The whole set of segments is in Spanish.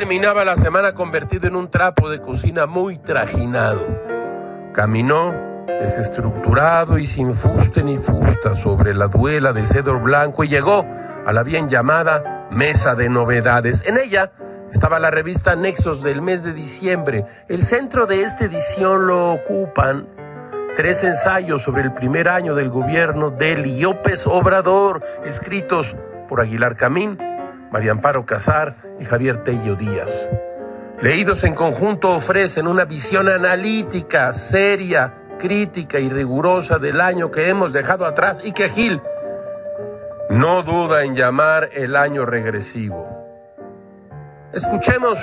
caminaba la semana convertido en un trapo de cocina muy trajinado. Caminó desestructurado y sin fuste ni fusta sobre la duela de cedro blanco y llegó a la bien llamada Mesa de Novedades. En ella estaba la revista Nexos del mes de diciembre. El centro de esta edición lo ocupan tres ensayos sobre el primer año del gobierno de López Obrador, escritos por Aguilar Camín, María Amparo Casar y Javier Tello Díaz. Leídos en conjunto ofrecen una visión analítica, seria, crítica y rigurosa del año que hemos dejado atrás y que Gil no duda en llamar el año regresivo. Escuchemos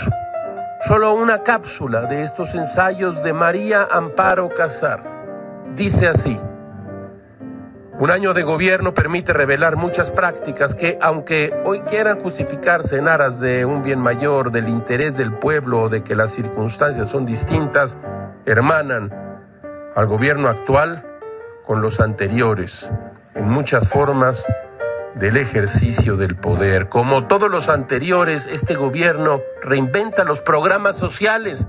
solo una cápsula de estos ensayos de María Amparo Casar. Dice así, un año de gobierno permite revelar muchas prácticas que, aunque hoy quieran justificarse en aras de un bien mayor, del interés del pueblo o de que las circunstancias son distintas, hermanan al gobierno actual con los anteriores, en muchas formas del ejercicio del poder. Como todos los anteriores, este gobierno reinventa los programas sociales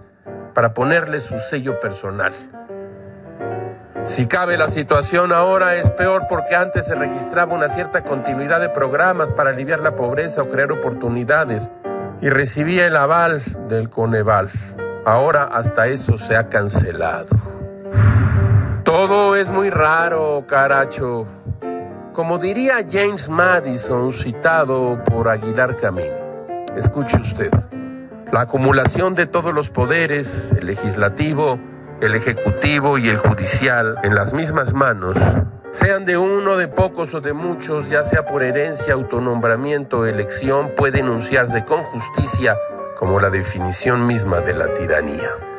para ponerle su sello personal. Si cabe la situación ahora es peor porque antes se registraba una cierta continuidad de programas para aliviar la pobreza o crear oportunidades y recibía el aval del Coneval. Ahora hasta eso se ha cancelado. Todo es muy raro, caracho. Como diría James Madison, citado por Aguilar Camín, escuche usted, la acumulación de todos los poderes, el legislativo, el ejecutivo y el judicial, en las mismas manos, sean de uno, de pocos o de muchos, ya sea por herencia, autonombramiento o elección, puede enunciarse con justicia como la definición misma de la tiranía.